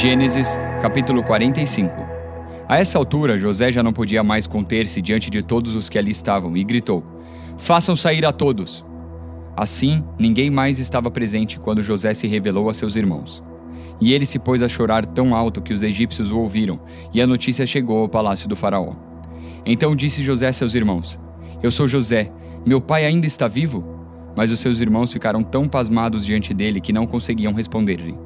Gênesis, capítulo 45. A essa altura, José já não podia mais conter-se diante de todos os que ali estavam e gritou: Façam sair a todos! Assim, ninguém mais estava presente quando José se revelou a seus irmãos. E ele se pôs a chorar tão alto que os egípcios o ouviram, e a notícia chegou ao palácio do Faraó. Então disse José a seus irmãos: Eu sou José, meu pai ainda está vivo? Mas os seus irmãos ficaram tão pasmados diante dele que não conseguiam responder-lhe.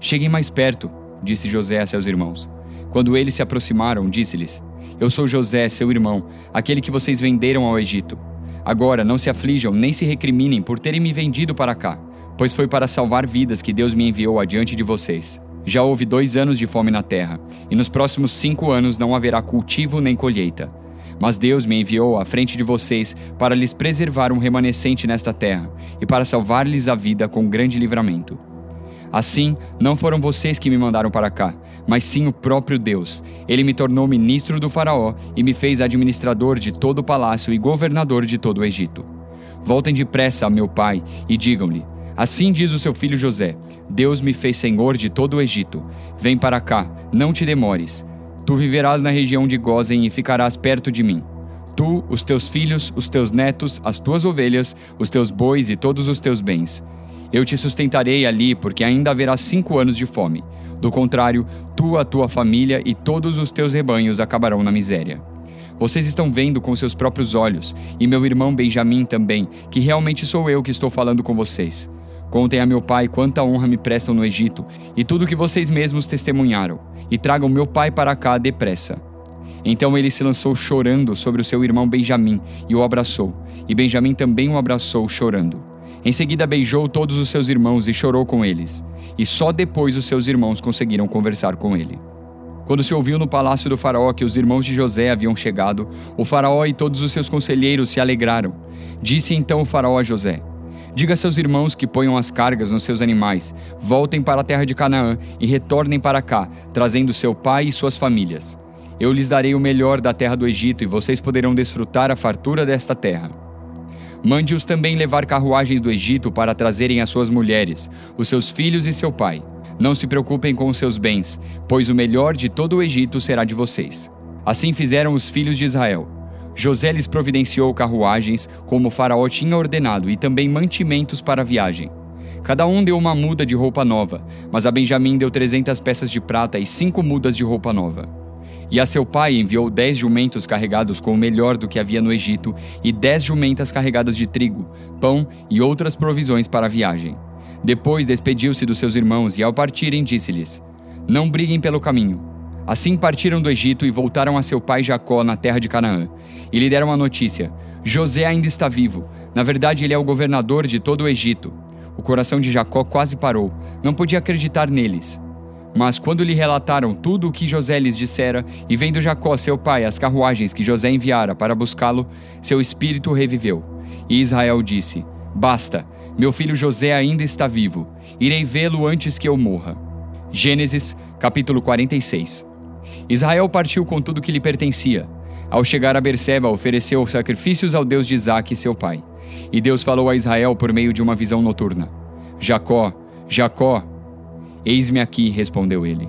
Cheguem mais perto, disse José a seus irmãos. Quando eles se aproximaram, disse-lhes: Eu sou José, seu irmão, aquele que vocês venderam ao Egito. Agora não se aflijam nem se recriminem por terem me vendido para cá, pois foi para salvar vidas que Deus me enviou adiante de vocês. Já houve dois anos de fome na terra, e nos próximos cinco anos não haverá cultivo nem colheita. Mas Deus me enviou à frente de vocês para lhes preservar um remanescente nesta terra e para salvar-lhes a vida com grande livramento. Assim, não foram vocês que me mandaram para cá, mas sim o próprio Deus. Ele me tornou ministro do Faraó e me fez administrador de todo o palácio e governador de todo o Egito. Voltem depressa a meu pai e digam-lhe: Assim diz o seu filho José: Deus me fez senhor de todo o Egito. Vem para cá, não te demores. Tu viverás na região de Gozen e ficarás perto de mim. Tu, os teus filhos, os teus netos, as tuas ovelhas, os teus bois e todos os teus bens. Eu te sustentarei ali, porque ainda haverá cinco anos de fome. Do contrário, tu, a tua família e todos os teus rebanhos acabarão na miséria. Vocês estão vendo com seus próprios olhos, e meu irmão Benjamim também, que realmente sou eu que estou falando com vocês. Contem a meu pai quanta honra me prestam no Egito, e tudo que vocês mesmos testemunharam, e tragam meu pai para cá depressa. Então ele se lançou chorando sobre o seu irmão Benjamim e o abraçou, e Benjamim também o abraçou chorando. Em seguida, beijou todos os seus irmãos e chorou com eles. E só depois os seus irmãos conseguiram conversar com ele. Quando se ouviu no palácio do Faraó que os irmãos de José haviam chegado, o Faraó e todos os seus conselheiros se alegraram. Disse então o Faraó a José: Diga a seus irmãos que ponham as cargas nos seus animais, voltem para a terra de Canaã e retornem para cá, trazendo seu pai e suas famílias. Eu lhes darei o melhor da terra do Egito e vocês poderão desfrutar a fartura desta terra. Mande-os também levar carruagens do Egito para trazerem as suas mulheres, os seus filhos e seu pai. Não se preocupem com os seus bens, pois o melhor de todo o Egito será de vocês. Assim fizeram os filhos de Israel. José lhes providenciou carruagens, como o Faraó tinha ordenado, e também mantimentos para a viagem. Cada um deu uma muda de roupa nova, mas a Benjamim deu trezentas peças de prata e cinco mudas de roupa nova. E a seu pai enviou dez jumentos carregados com o melhor do que havia no Egito, e dez jumentas carregadas de trigo, pão e outras provisões para a viagem. Depois despediu-se dos seus irmãos e, ao partirem, disse-lhes: Não briguem pelo caminho. Assim partiram do Egito e voltaram a seu pai Jacó na terra de Canaã. E lhe deram a notícia: José ainda está vivo. Na verdade, ele é o governador de todo o Egito. O coração de Jacó quase parou. Não podia acreditar neles. Mas quando lhe relataram tudo o que José lhes dissera, e vendo Jacó, seu pai, as carruagens que José enviara para buscá-lo, seu espírito reviveu. E Israel disse: Basta, meu filho José ainda está vivo. Irei vê-lo antes que eu morra. Gênesis, capítulo 46. Israel partiu com tudo que lhe pertencia. Ao chegar a Berseba, ofereceu sacrifícios ao Deus de Isaque, seu pai. E Deus falou a Israel por meio de uma visão noturna: Jacó, Jacó, Eis-me aqui, respondeu ele.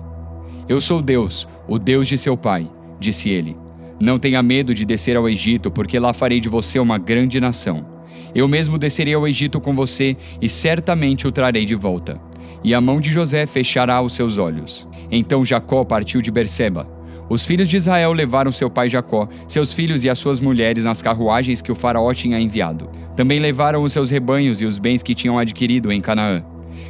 Eu sou Deus, o Deus de seu pai, disse ele. Não tenha medo de descer ao Egito, porque lá farei de você uma grande nação. Eu mesmo descerei ao Egito com você e certamente o trarei de volta. E a mão de José fechará os seus olhos. Então Jacó partiu de Berseba. Os filhos de Israel levaram seu pai Jacó, seus filhos e as suas mulheres nas carruagens que o faraó tinha enviado. Também levaram os seus rebanhos e os bens que tinham adquirido em Canaã.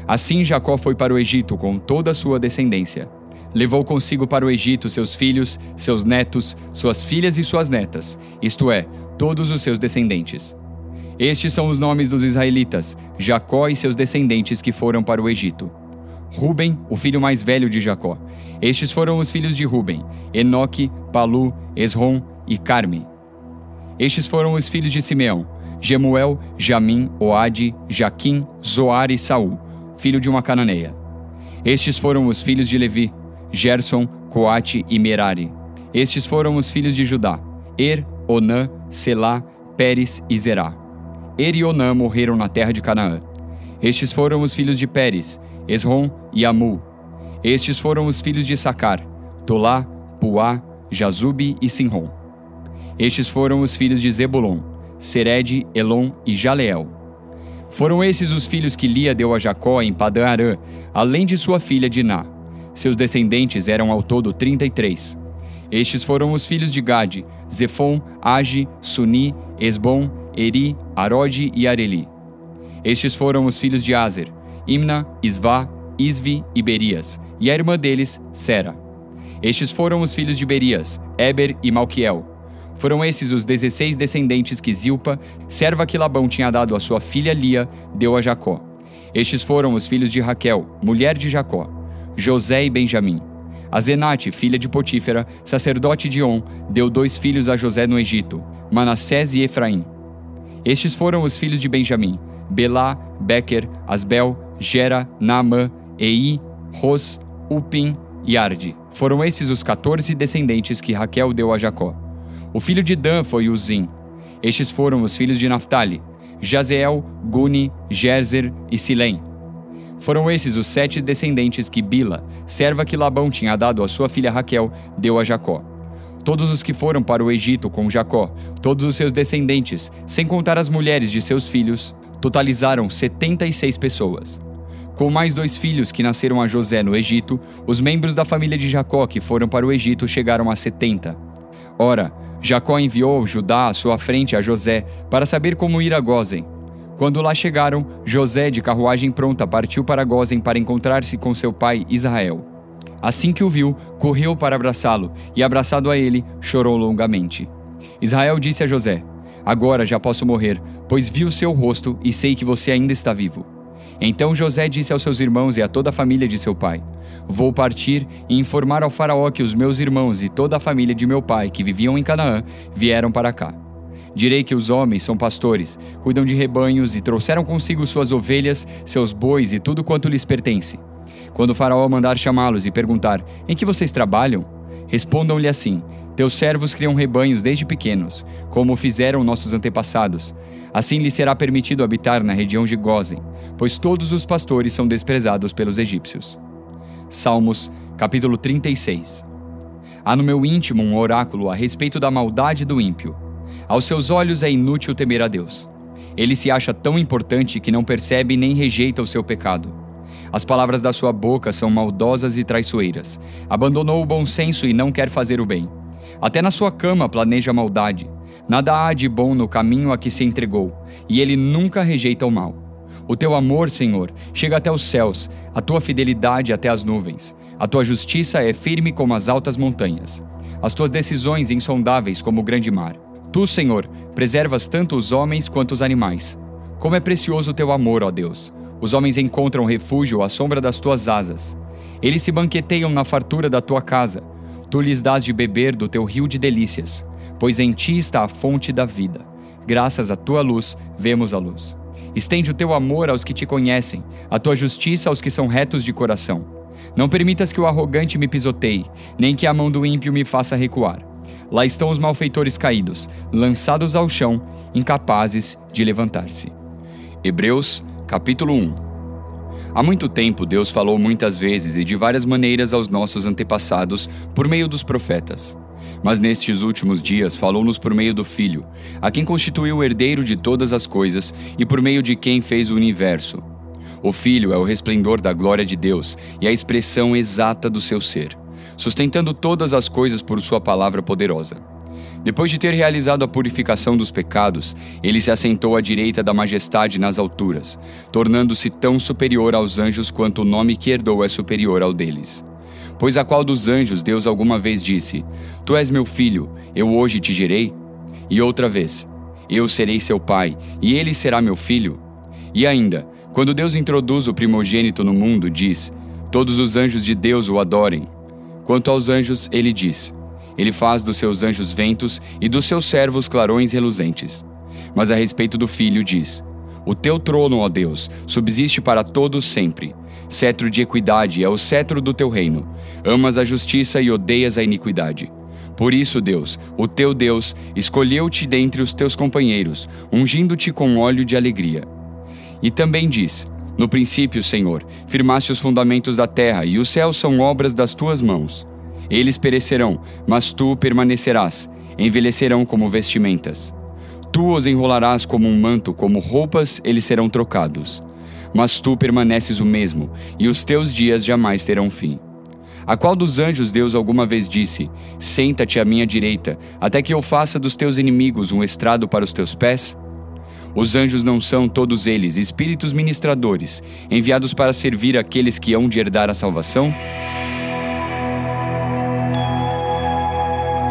Assim Jacó foi para o Egito com toda a sua descendência. Levou consigo para o Egito seus filhos, seus netos, suas filhas e suas netas, isto é, todos os seus descendentes. Estes são os nomes dos israelitas, Jacó e seus descendentes que foram para o Egito. Ruben, o filho mais velho de Jacó. Estes foram os filhos de Ruben: Enoque, Palu, Esrom e Carme. Estes foram os filhos de Simeão: Gemuel, Jamim, Oade, Jaquim, Zoar e Saul filho de uma cananeia. Estes foram os filhos de Levi, Gerson, Coate e Merari. Estes foram os filhos de Judá, Er, Onã, Selá, Pérez e Zerá. Er e Onã morreram na terra de Canaã. Estes foram os filhos de Pérez, Esrom e Amu. Estes foram os filhos de Sacar: Tolá, Puá, Jazube e Sinrom. Estes foram os filhos de Zebulon: Sered, Elon e Jaleel. Foram esses os filhos que Lia deu a Jacó em Padã Arã, além de sua filha Diná. Seus descendentes eram ao todo trinta e três. Estes foram os filhos de Gade, Zefon, Age, Suni, Esbom, Eri, Arode e Areli. Estes foram os filhos de Azer, Imna, Isvá, Isvi e Berias, e a irmã deles, Sera. Estes foram os filhos de Berias, Eber e Malquiel. Foram esses os dezesseis descendentes que Zilpa, serva que Labão tinha dado à sua filha Lia, deu a Jacó. Estes foram os filhos de Raquel, mulher de Jacó, José e Benjamim. A Zenate, filha de Potífera, sacerdote de On, deu dois filhos a José no Egito, Manassés e Efraim. Estes foram os filhos de Benjamim, Belá, Becker, Asbel, Gera, Naamã, Ei, Ros, Upim e Arde. Foram esses os 14 descendentes que Raquel deu a Jacó. O filho de Dan foi Uzim. Estes foram os filhos de Naphtali, Jazeel, Guni, Gerzer e Silém. Foram esses os sete descendentes que Bila, serva que Labão tinha dado à sua filha Raquel, deu a Jacó. Todos os que foram para o Egito com Jacó, todos os seus descendentes, sem contar as mulheres de seus filhos, totalizaram 76 pessoas. Com mais dois filhos que nasceram a José no Egito, os membros da família de Jacó que foram para o Egito chegaram a 70. Ora, Jacó enviou Judá à sua frente a José para saber como ir a Gozen. Quando lá chegaram, José, de carruagem pronta, partiu para Gozen para encontrar-se com seu pai Israel. Assim que o viu, correu para abraçá-lo e, abraçado a ele, chorou longamente. Israel disse a José: Agora já posso morrer, pois vi o seu rosto e sei que você ainda está vivo. Então José disse aos seus irmãos e a toda a família de seu pai: Vou partir e informar ao Faraó que os meus irmãos e toda a família de meu pai, que viviam em Canaã, vieram para cá. Direi que os homens são pastores, cuidam de rebanhos e trouxeram consigo suas ovelhas, seus bois e tudo quanto lhes pertence. Quando o Faraó mandar chamá-los e perguntar: Em que vocês trabalham? Respondam-lhe assim: Teus servos criam rebanhos desde pequenos, como fizeram nossos antepassados. Assim lhes será permitido habitar na região de Gozen, pois todos os pastores são desprezados pelos egípcios. Salmos, capítulo 36. Há no meu íntimo um oráculo a respeito da maldade do ímpio. Aos seus olhos é inútil temer a Deus. Ele se acha tão importante que não percebe nem rejeita o seu pecado. As palavras da sua boca são maldosas e traiçoeiras. Abandonou o bom senso e não quer fazer o bem. Até na sua cama planeja maldade. Nada há de bom no caminho a que se entregou, e ele nunca rejeita o mal. O teu amor, Senhor, chega até os céus, a tua fidelidade até as nuvens. A tua justiça é firme como as altas montanhas. As tuas decisões insondáveis como o grande mar. Tu, Senhor, preservas tanto os homens quanto os animais. Como é precioso o teu amor, ó Deus! Os homens encontram refúgio à sombra das tuas asas. Eles se banqueteiam na fartura da tua casa. Tu lhes dás de beber do teu rio de delícias, pois em ti está a fonte da vida. Graças à tua luz, vemos a luz. Estende o teu amor aos que te conhecem, a tua justiça aos que são retos de coração. Não permitas que o arrogante me pisoteie, nem que a mão do ímpio me faça recuar. Lá estão os malfeitores caídos, lançados ao chão, incapazes de levantar-se. Hebreus, capítulo 1 Há muito tempo Deus falou muitas vezes e de várias maneiras aos nossos antepassados por meio dos profetas. Mas nestes últimos dias falou-nos por meio do Filho, a quem constituiu o herdeiro de todas as coisas e por meio de quem fez o universo. O Filho é o resplendor da glória de Deus e a expressão exata do seu ser sustentando todas as coisas por Sua palavra poderosa. Depois de ter realizado a purificação dos pecados, ele se assentou à direita da majestade nas alturas, tornando-se tão superior aos anjos quanto o nome que herdou é superior ao deles. Pois a qual dos anjos Deus alguma vez disse: Tu és meu filho, eu hoje te gerei? E outra vez: Eu serei seu pai, e ele será meu filho? E ainda, quando Deus introduz o primogênito no mundo, diz: Todos os anjos de Deus o adorem. Quanto aos anjos, ele diz: Ele faz dos seus anjos ventos e dos seus servos clarões reluzentes. Mas a respeito do filho, diz: O teu trono, ó Deus, subsiste para todos sempre. Cetro de equidade é o cetro do teu reino. Amas a justiça e odeias a iniquidade. Por isso, Deus, o teu Deus, escolheu-te dentre os teus companheiros, ungindo-te com óleo de alegria. E também diz: No princípio, Senhor, firmaste os fundamentos da terra, e os céus são obras das tuas mãos. Eles perecerão, mas tu permanecerás, envelhecerão como vestimentas. Tu os enrolarás como um manto, como roupas eles serão trocados. Mas tu permaneces o mesmo, e os teus dias jamais terão fim. A qual dos anjos Deus alguma vez disse: Senta-te à minha direita, até que eu faça dos teus inimigos um estrado para os teus pés? Os anjos não são todos eles espíritos ministradores, enviados para servir aqueles que hão de herdar a salvação?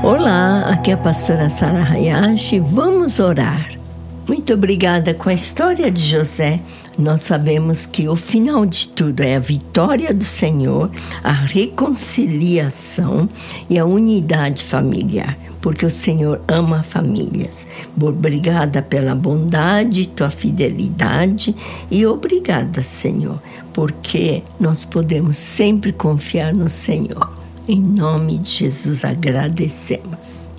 Olá, aqui é a pastora Sara Hayashi. Vamos orar. Muito obrigada com a história de José. Nós sabemos que o final de tudo é a vitória do Senhor, a reconciliação e a unidade familiar, porque o Senhor ama famílias. Obrigada pela bondade, tua fidelidade e obrigada, Senhor, porque nós podemos sempre confiar no Senhor. Em nome de Jesus agradecemos.